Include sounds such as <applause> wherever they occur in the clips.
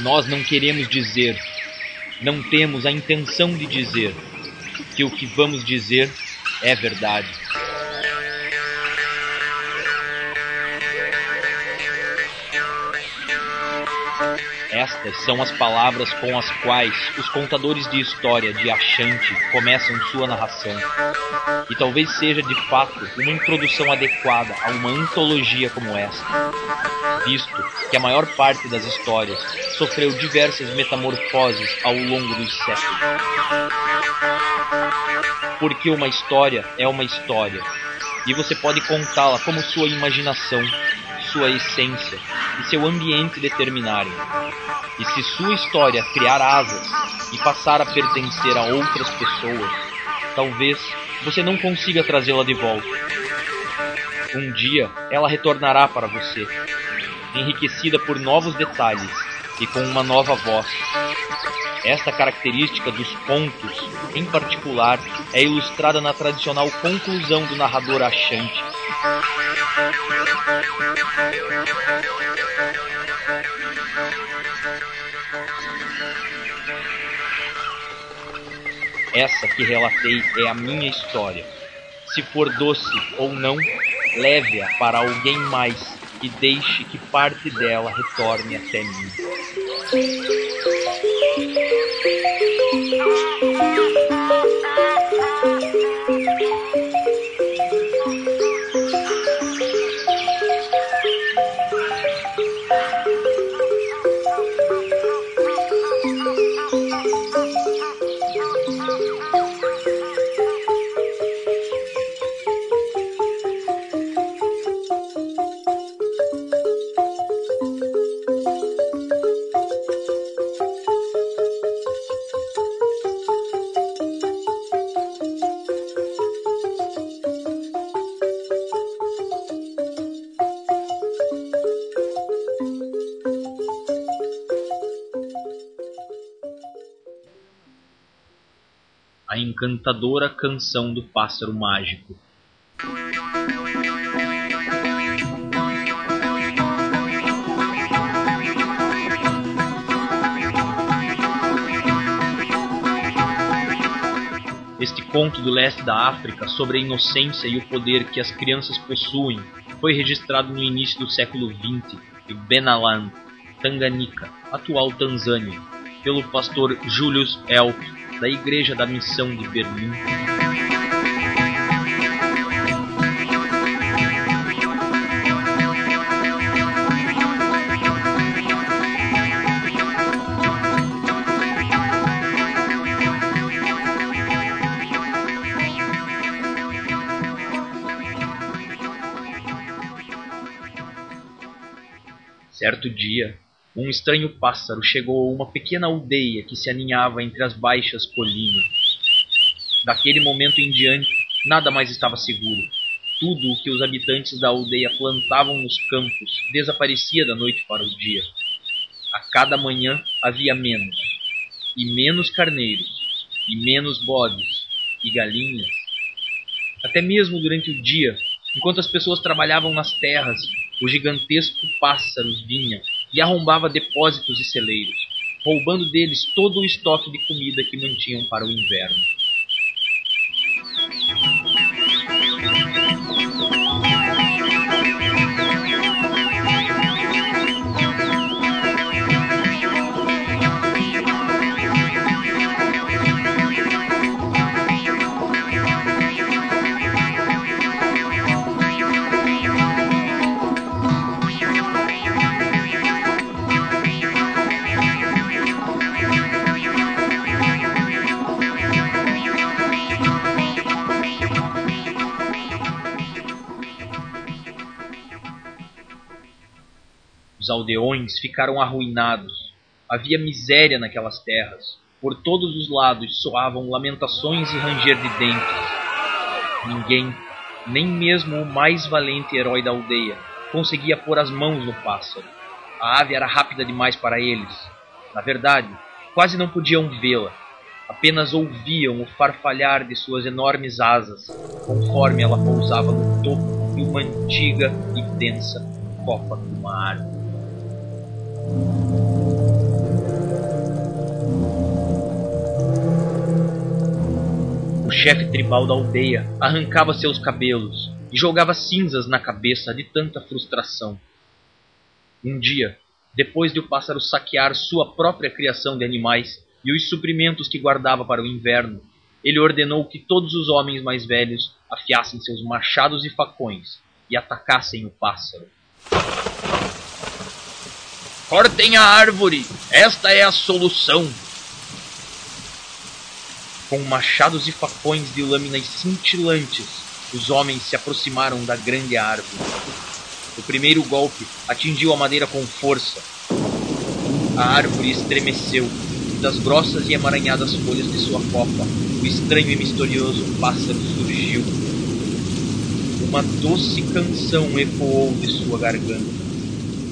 Nós não queremos dizer, não temos a intenção de dizer que o que vamos dizer é verdade. Estas são as palavras com as quais os contadores de história de Achante começam sua narração. E talvez seja de fato uma introdução adequada a uma antologia como esta, visto que a maior parte das histórias sofreu diversas metamorfoses ao longo dos séculos. Porque uma história é uma história, e você pode contá-la como sua imaginação, sua essência e seu ambiente determinarem. E se sua história criar asas e passar a pertencer a outras pessoas, talvez você não consiga trazê-la de volta. Um dia ela retornará para você, enriquecida por novos detalhes e com uma nova voz. Esta característica dos pontos, em particular, é ilustrada na tradicional conclusão do narrador achante. Essa que relatei é a minha história. Se for doce ou não, leve-a para alguém mais e deixe que parte dela retorne até mim. A encantadora canção do pássaro mágico. Este conto do leste da África sobre a inocência e o poder que as crianças possuem foi registrado no início do século XX em Benaland, Tanganyika, atual Tanzânia, pelo pastor Julius Elp, da Igreja da Missão de Berlim. Certo dia, um estranho pássaro chegou a uma pequena aldeia que se aninhava entre as baixas colinas. Daquele momento em diante, nada mais estava seguro. Tudo o que os habitantes da aldeia plantavam nos campos desaparecia da noite para o dia. A cada manhã havia menos, e menos carneiros, e menos bodes, e galinhas. Até mesmo durante o dia, enquanto as pessoas trabalhavam nas terras, o gigantesco pássaro vinha e arrombava depósitos e celeiros, roubando deles todo o estoque de comida que mantinham para o inverno. Aldeões ficaram arruinados. Havia miséria naquelas terras. Por todos os lados soavam lamentações e ranger de dentes. Ninguém, nem mesmo o mais valente herói da aldeia, conseguia pôr as mãos no pássaro. A ave era rápida demais para eles. Na verdade, quase não podiam vê-la. Apenas ouviam o farfalhar de suas enormes asas, conforme ela pousava no topo de uma antiga e densa copa de uma árvore. O chefe tribal da aldeia arrancava seus cabelos e jogava cinzas na cabeça de tanta frustração. Um dia, depois de o pássaro saquear sua própria criação de animais e os suprimentos que guardava para o inverno, ele ordenou que todos os homens mais velhos afiassem seus machados e facões e atacassem o pássaro. Cortem a árvore! Esta é a solução! Com machados e facões de lâminas cintilantes, os homens se aproximaram da grande árvore. O primeiro golpe atingiu a madeira com força. A árvore estremeceu e das grossas e emaranhadas folhas de sua copa, o estranho e misterioso pássaro surgiu. Uma doce canção ecoou de sua garganta.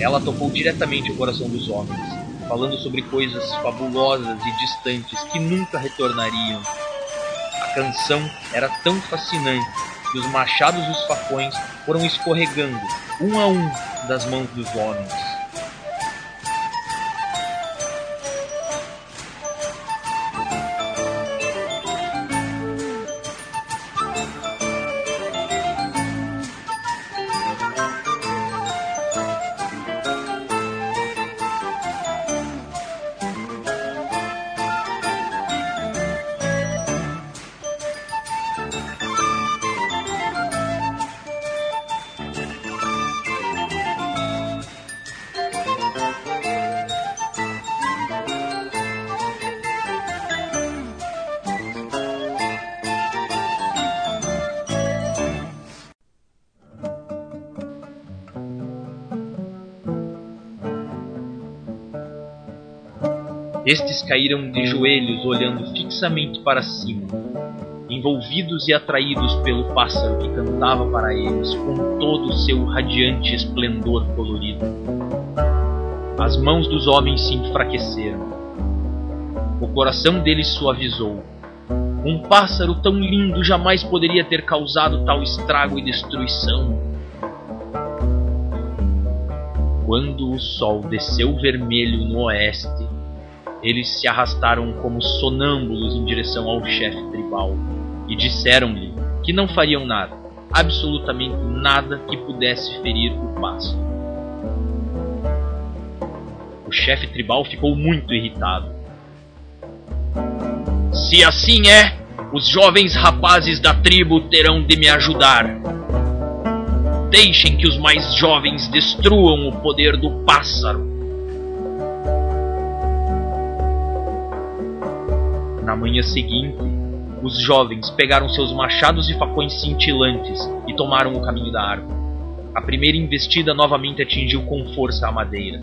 Ela tocou diretamente o coração dos homens, falando sobre coisas fabulosas e distantes que nunca retornariam. A canção era tão fascinante que os machados e os facões foram escorregando, um a um, das mãos dos homens. Estes caíram de joelhos, olhando fixamente para cima, envolvidos e atraídos pelo pássaro que cantava para eles com todo o seu radiante esplendor colorido. As mãos dos homens se enfraqueceram. O coração deles suavizou. Um pássaro tão lindo jamais poderia ter causado tal estrago e destruição. Quando o sol desceu vermelho no oeste, eles se arrastaram como sonâmbulos em direção ao chefe tribal e disseram-lhe que não fariam nada, absolutamente nada que pudesse ferir o pássaro. O chefe tribal ficou muito irritado. Se assim é, os jovens rapazes da tribo terão de me ajudar. Deixem que os mais jovens destruam o poder do pássaro Na manhã seguinte, os jovens pegaram seus machados e facões cintilantes e tomaram o caminho da árvore. A primeira investida novamente atingiu com força a madeira.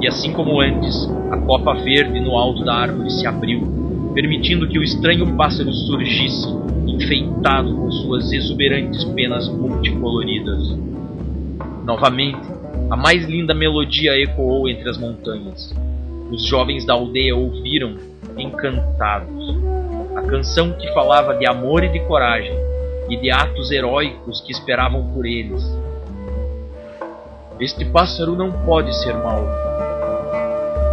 E assim como antes, a copa verde no alto da árvore se abriu, permitindo que o estranho pássaro surgisse, enfeitado com suas exuberantes penas multicoloridas. Novamente, a mais linda melodia ecoou entre as montanhas. Os jovens da aldeia ouviram encantados. A canção que falava de amor e de coragem e de atos heróicos que esperavam por eles. Este pássaro não pode ser mau.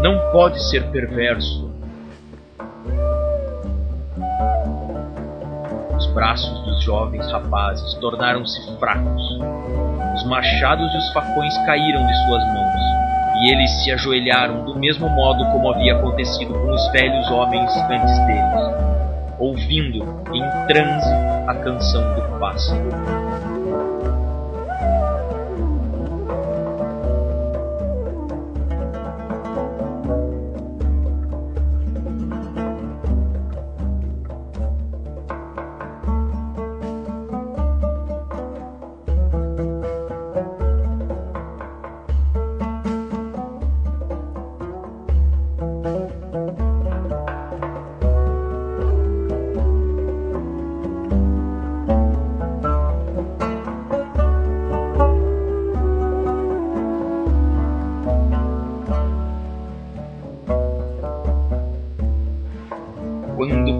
Não pode ser perverso. Os braços dos jovens rapazes tornaram-se fracos. Os machados e os facões caíram de suas mãos e eles se ajoelharam do mesmo modo como havia acontecido com os velhos homens antes deles, ouvindo em transe a canção do pássaro.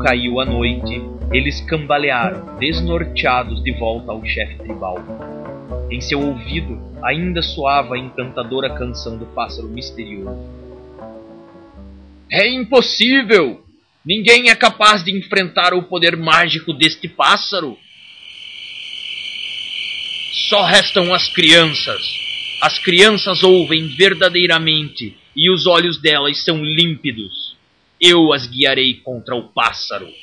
Caiu a noite, eles cambalearam, desnorteados de volta ao chefe tribal. Em seu ouvido ainda soava a encantadora canção do pássaro misterioso. É impossível! Ninguém é capaz de enfrentar o poder mágico deste pássaro. Só restam as crianças. As crianças ouvem verdadeiramente e os olhos delas são límpidos. Eu as guiarei contra o pássaro. <laughs>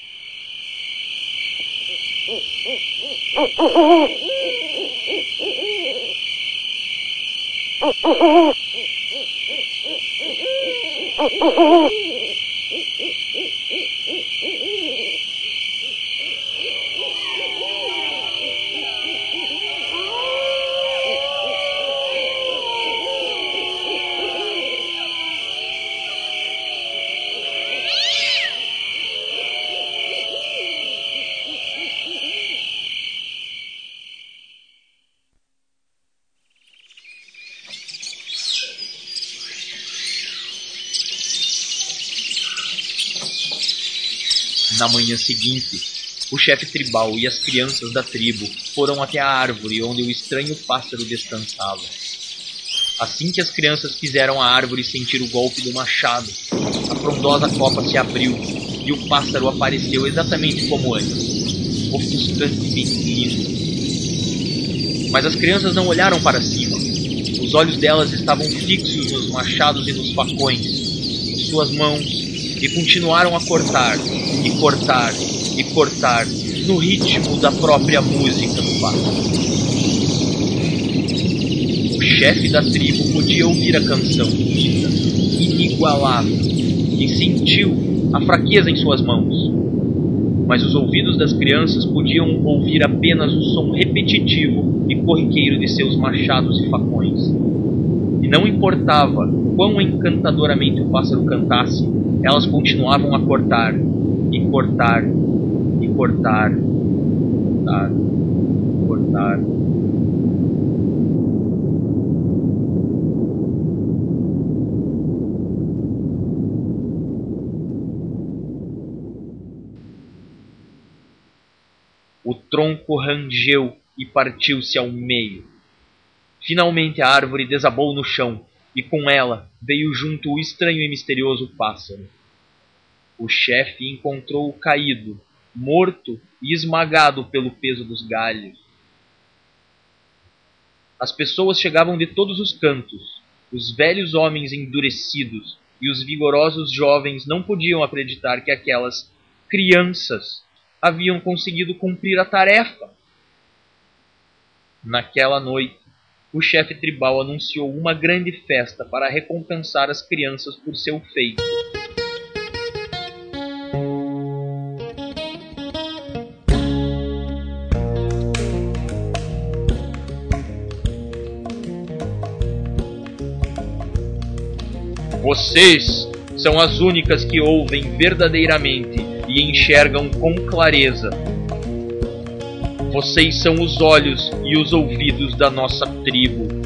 Na manhã seguinte, o chefe tribal e as crianças da tribo foram até a árvore onde o estranho pássaro descansava. Assim que as crianças fizeram a árvore sentir o golpe do machado, a frondosa copa se abriu e o pássaro apareceu exatamente como antes, ofuscante e lindo. Mas as crianças não olharam para cima. Os olhos delas estavam fixos nos machados e nos facões, em suas mãos, e continuaram a cortar, e cortar, e cortar, no ritmo da própria música do pássaro. O chefe da tribo podia ouvir a canção linda, inigualável, e sentiu a fraqueza em suas mãos. Mas os ouvidos das crianças podiam ouvir apenas o som repetitivo e corriqueiro de seus machados e facões. E não importava quão encantadoramente o pássaro cantasse, elas continuavam a cortar, e cortar, e cortar, cortar, cortar. O tronco rangeu e partiu-se ao meio. Finalmente a árvore desabou no chão, e com ela veio junto o estranho e misterioso pássaro. O chefe encontrou-o caído, morto e esmagado pelo peso dos galhos. As pessoas chegavam de todos os cantos, os velhos homens endurecidos e os vigorosos jovens não podiam acreditar que aquelas crianças haviam conseguido cumprir a tarefa. Naquela noite, o chefe tribal anunciou uma grande festa para recompensar as crianças por seu feito. Vocês são as únicas que ouvem verdadeiramente e enxergam com clareza. Vocês são os olhos e os ouvidos da nossa tribo.